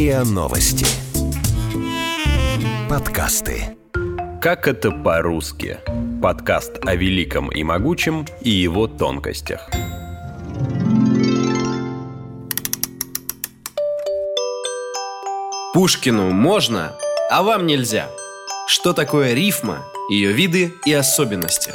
РИА Новости. Подкасты. Как это по-русски? Подкаст о великом и могучем и его тонкостях. Пушкину можно, а вам нельзя. Что такое рифма, ее виды и особенности?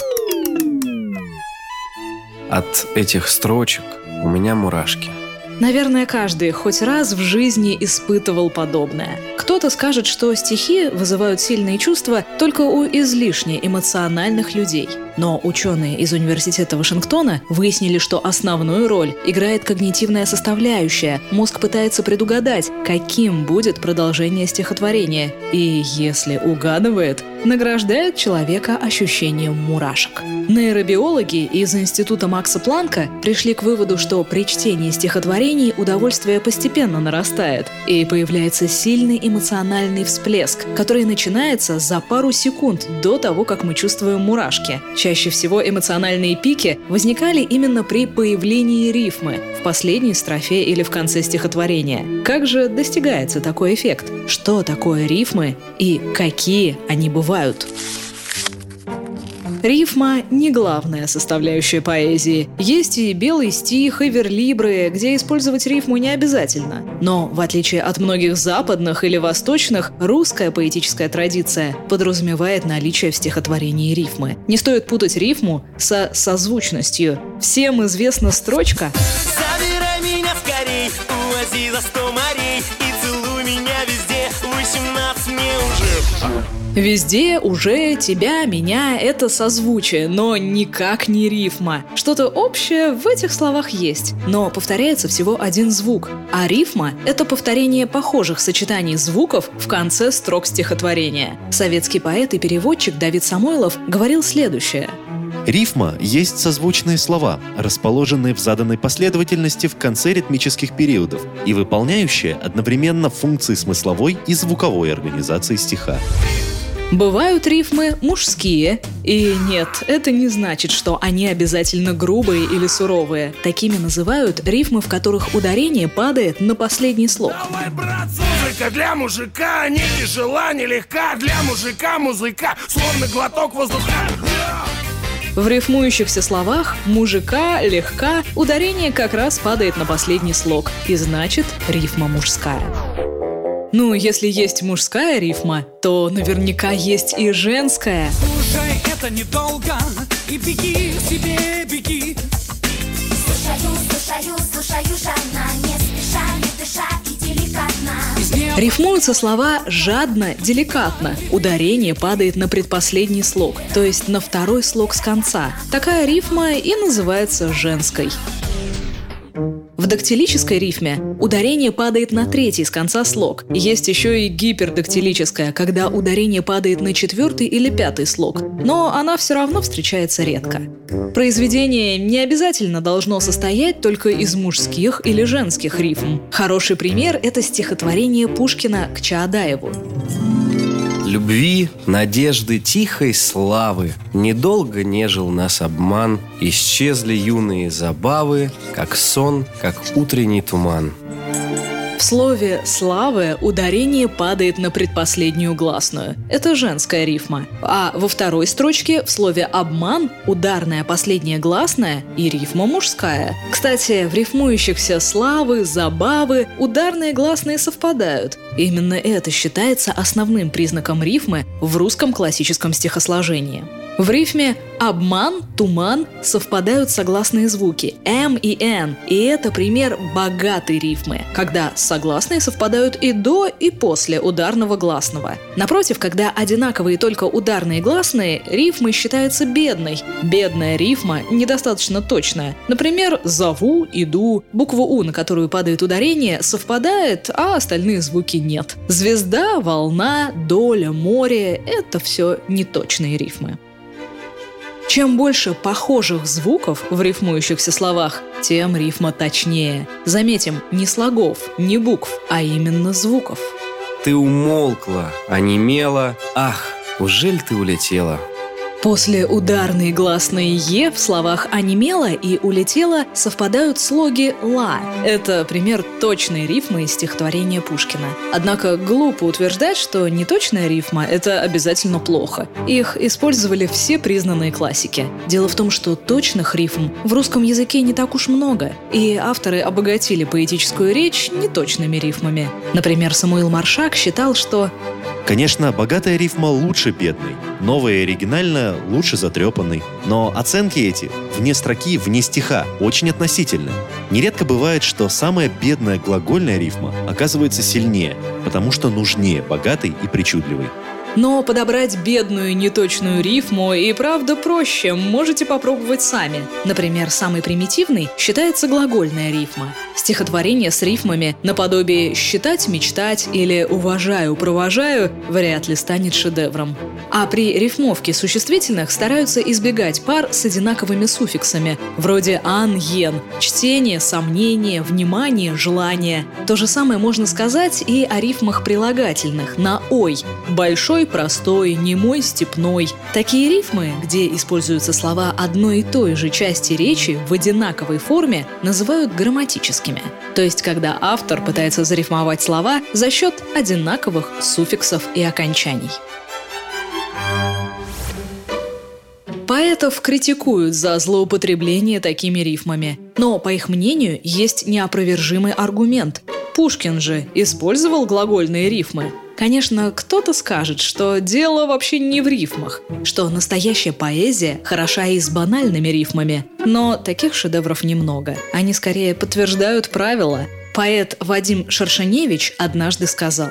От этих строчек у меня мурашки – Наверное, каждый хоть раз в жизни испытывал подобное. Кто-то скажет, что стихи вызывают сильные чувства только у излишне эмоциональных людей. Но ученые из Университета Вашингтона выяснили, что основную роль играет когнитивная составляющая. Мозг пытается предугадать, каким будет продолжение стихотворения. И если угадывает, награждает человека ощущением мурашек. Нейробиологи из Института Макса Планка пришли к выводу, что при чтении стихотворений удовольствие постепенно нарастает, и появляется сильный эмоциональный всплеск, который начинается за пару секунд до того, как мы чувствуем мурашки. Чаще всего эмоциональные пики возникали именно при появлении рифмы в последней строфе или в конце стихотворения. Как же достигается такой эффект? Что такое рифмы и какие они бывают? Рифма – не главная составляющая поэзии. Есть и белый стих, и верлибры, где использовать рифму не обязательно. Но, в отличие от многих западных или восточных, русская поэтическая традиция подразумевает наличие в стихотворении рифмы. Не стоит путать рифму со созвучностью. Всем известна строчка Забирай меня скорей, увози за сто морей И целуй меня везде, 18 мне уже Везде уже тебя, меня — это созвучие, но никак не рифма. Что-то общее в этих словах есть, но повторяется всего один звук. А рифма — это повторение похожих сочетаний звуков в конце строк стихотворения. Советский поэт и переводчик Давид Самойлов говорил следующее — Рифма есть созвучные слова, расположенные в заданной последовательности в конце ритмических периодов и выполняющие одновременно функции смысловой и звуковой организации стиха. Бывают рифмы мужские. И нет, это не значит, что они обязательно грубые или суровые. Такими называют рифмы, в которых ударение падает на последний слог. Давай, брат, музыка для мужика не тяжела, не легка Для мужика музыка, словно глоток воздуха В рифмующихся словах «мужика», «легка» ударение как раз падает на последний слог, и значит рифма мужская. Ну, если есть мужская рифма, то наверняка есть и женская. Слушай, это недолго, и беги себе, беги. Слушаю, слушаю, слушаю, жадно, не спеша, не дыша. Рифмуются слова «жадно», «деликатно». Ударение падает на предпоследний слог, то есть на второй слог с конца. Такая рифма и называется женской. В дактилической рифме ударение падает на третий с конца слог. Есть еще и гипердактилическая, когда ударение падает на четвертый или пятый слог. Но она все равно встречается редко. Произведение не обязательно должно состоять только из мужских или женских рифм. Хороший пример – это стихотворение Пушкина к Чаадаеву. Любви, надежды, тихой славы. Недолго нежил нас обман. Исчезли юные забавы Как сон, как утренний туман в слове «славы» ударение падает на предпоследнюю гласную. Это женская рифма. А во второй строчке в слове «обман» ударная последняя гласная и рифма мужская. Кстати, в рифмующихся «славы», «забавы» ударные гласные совпадают. Именно это считается основным признаком рифмы в русском классическом стихосложении. В рифме «обман», «туман» совпадают согласные звуки «м» и «н», и это пример богатой рифмы, когда согласные совпадают и до, и после ударного гласного. Напротив, когда одинаковые только ударные гласные, рифмы считаются бедной. Бедная рифма недостаточно точная. Например, «зову», «иду», буква «у», на которую падает ударение, совпадает, а остальные звуки нет. Звезда, волна, доля, море – это все неточные рифмы. Чем больше похожих звуков в рифмующихся словах, тем рифма точнее. Заметим, не слогов, не букв, а именно звуков. Ты умолкла, онемела, ах, ужель ты улетела? После ударной гласной «е» в словах «онемела» и «улетела» совпадают слоги «ла». Это пример точной рифмы из стихотворения Пушкина. Однако глупо утверждать, что неточная рифма — это обязательно плохо. Их использовали все признанные классики. Дело в том, что точных рифм в русском языке не так уж много, и авторы обогатили поэтическую речь неточными рифмами. Например, Самуил Маршак считал, что Конечно, богатая рифма лучше бедной, новая и оригинальная лучше затрепанной. Но оценки эти, вне строки, вне стиха, очень относительны. Нередко бывает, что самая бедная глагольная рифма оказывается сильнее, потому что нужнее богатой и причудливой. Но подобрать бедную неточную рифму и правда проще, можете попробовать сами. Например, самый примитивный считается глагольная рифма. Стихотворение с рифмами наподобие «считать, мечтать» или «уважаю, провожаю» вряд ли станет шедевром. А при рифмовке существительных стараются избегать пар с одинаковыми суффиксами, вроде «ан», «ен», чтение, сомнение, внимание, желание. То же самое можно сказать и о рифмах прилагательных на «ой» – большой, простой, немой, степной. Такие рифмы, где используются слова одной и той же части речи в одинаковой форме, называют грамматическими. То есть, когда автор пытается зарифмовать слова за счет одинаковых суффиксов и окончаний. Поэтов критикуют за злоупотребление такими рифмами. Но, по их мнению, есть неопровержимый аргумент. Пушкин же использовал глагольные рифмы. Конечно, кто-то скажет, что дело вообще не в рифмах, что настоящая поэзия хороша и с банальными рифмами. Но таких шедевров немного. Они скорее подтверждают правила. Поэт Вадим Шершеневич однажды сказал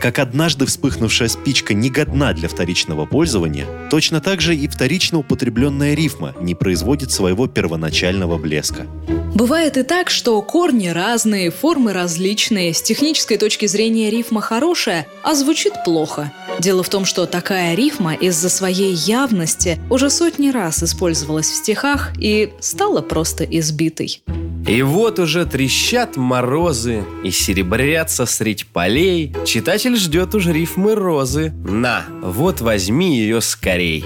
как однажды вспыхнувшая спичка не годна для вторичного пользования, точно так же и вторично употребленная рифма не производит своего первоначального блеска. Бывает и так, что корни разные, формы различные, с технической точки зрения рифма хорошая, а звучит плохо. Дело в том, что такая рифма из-за своей явности уже сотни раз использовалась в стихах и стала просто избитой. И вот уже трещат морозы и серебрятся средь полей. Читатель ждет уж рифмы розы. На, вот возьми ее скорей.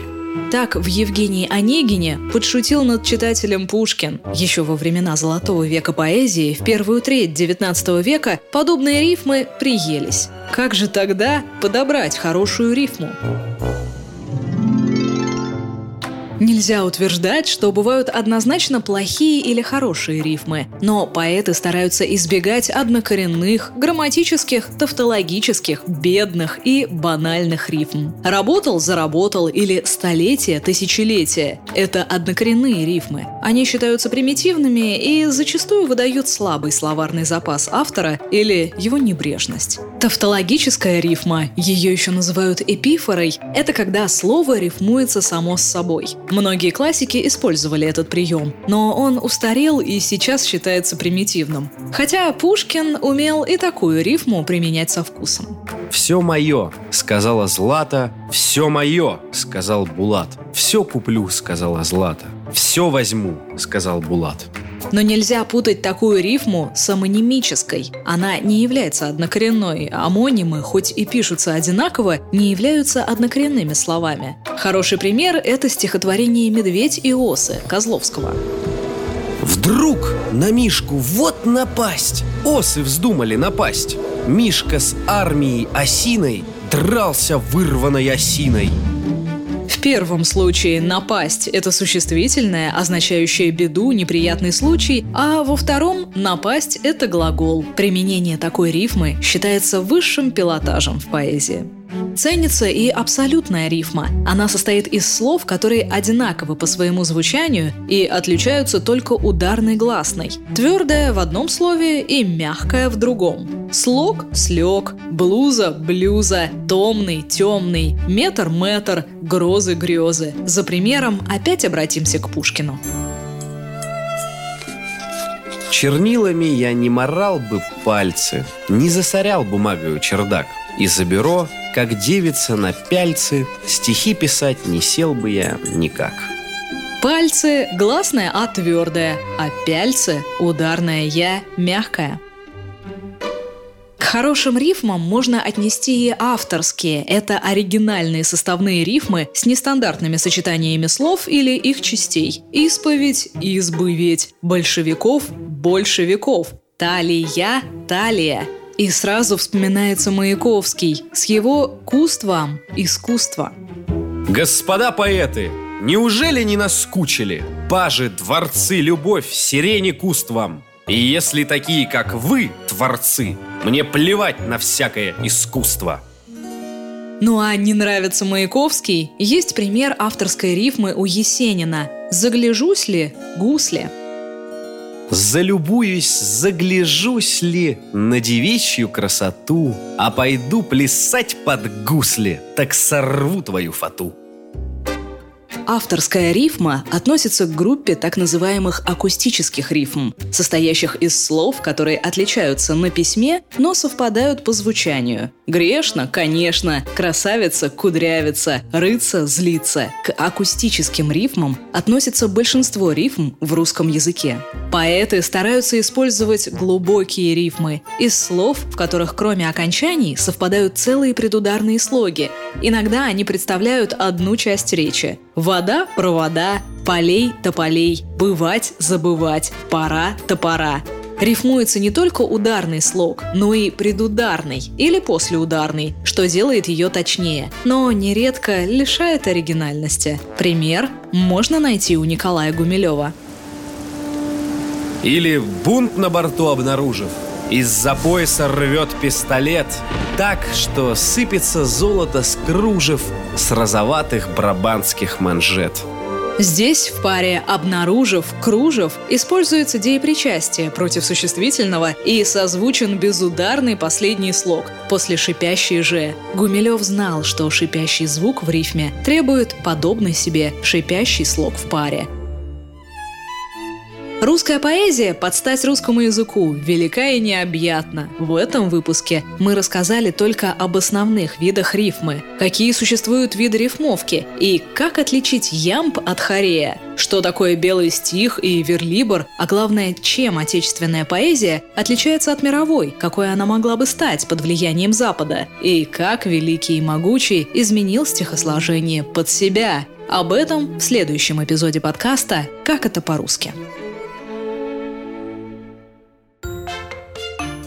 Так в Евгении Онегине подшутил над читателем Пушкин. Еще во времена Золотого века поэзии, в первую треть XIX века, подобные рифмы приелись. Как же тогда подобрать хорошую рифму? Нельзя утверждать, что бывают однозначно плохие или хорошие рифмы, но поэты стараются избегать однокоренных, грамматических, тавтологических, бедных и банальных рифм. Работал, заработал или столетие, тысячелетие – это однокоренные рифмы. Они считаются примитивными и зачастую выдают слабый словарный запас автора или его небрежность. Тавтологическая рифма, ее еще называют эпифорой, это когда слово рифмуется само с собой. Многие классики использовали этот прием, но он устарел и сейчас считается примитивным. Хотя Пушкин умел и такую рифму применять со вкусом. «Все мое», — сказала Злата. «Все мое», — сказал Булат. «Все куплю», — сказала Злата. «Все возьму», — сказал Булат. Но нельзя путать такую рифму с амонимической. Она не является однокоренной. Амонимы, хоть и пишутся одинаково, не являются однокоренными словами. Хороший пример – это стихотворение «Медведь и осы» Козловского. Вдруг на Мишку вот напасть! Осы вздумали напасть. Мишка с армией осиной дрался вырванной осиной. В первом случае «напасть» — это существительное, означающее беду, неприятный случай, а во втором «напасть» — это глагол. Применение такой рифмы считается высшим пилотажем в поэзии. Ценится и абсолютная рифма. Она состоит из слов, которые одинаковы по своему звучанию и отличаются только ударной гласной. Твердая в одном слове и мягкая в другом. Слог – слег, блуза – блюза, томный – темный, метр – метр, грозы – грезы. За примером опять обратимся к Пушкину. Чернилами я не морал бы пальцы, не засорял бумагою чердак. И за бюро как девица на пяльцы, стихи писать не сел бы я никак. Пальцы – гласная А твердая, а пяльцы – ударная Я мягкая. К хорошим рифмам можно отнести и авторские. Это оригинальные составные рифмы с нестандартными сочетаниями слов или их частей. Исповедь, избыветь, большевиков, большевиков, талия, талия. И сразу вспоминается Маяковский с его «Куст вам, искусство». Господа поэты, неужели не наскучили? Пажи, дворцы, любовь, сирени куст вам. И если такие, как вы, творцы, мне плевать на всякое искусство. Ну а не нравится Маяковский? Есть пример авторской рифмы у Есенина. «Загляжусь ли, гусли?» Залюбуюсь, загляжусь ли на девичью красоту, А пойду плясать под гусли, так сорву твою фату. Авторская рифма относится к группе так называемых акустических рифм, состоящих из слов, которые отличаются на письме, но совпадают по звучанию. Грешно, конечно, красавица, кудрявица, рыться, злиться. К акустическим рифмам относится большинство рифм в русском языке. Поэты стараются использовать глубокие рифмы из слов, в которых кроме окончаний совпадают целые предударные слоги. Иногда они представляют одну часть речи. Вода – провода, полей – тополей, бывать – забывать, пора – топора. Рифмуется не только ударный слог, но и предударный или послеударный, что делает ее точнее, но нередко лишает оригинальности. Пример можно найти у Николая Гумилева. Или бунт на борту обнаружив, из-за пояса рвет пистолет Так, что сыпется золото с кружев С розоватых брабанских манжет Здесь в паре «обнаружив», «кружев» используется деепричастие против существительного и созвучен безударный последний слог после шипящей «же». Гумилев знал, что шипящий звук в рифме требует подобный себе шипящий слог в паре – Русская поэзия под стать русскому языку велика и необъятна. В этом выпуске мы рассказали только об основных видах рифмы, какие существуют виды рифмовки и как отличить ямб от хорея, что такое белый стих и верлибр, а главное, чем отечественная поэзия отличается от мировой, какой она могла бы стать под влиянием Запада, и как великий и могучий изменил стихосложение под себя. Об этом в следующем эпизоде подкаста «Как это по-русски».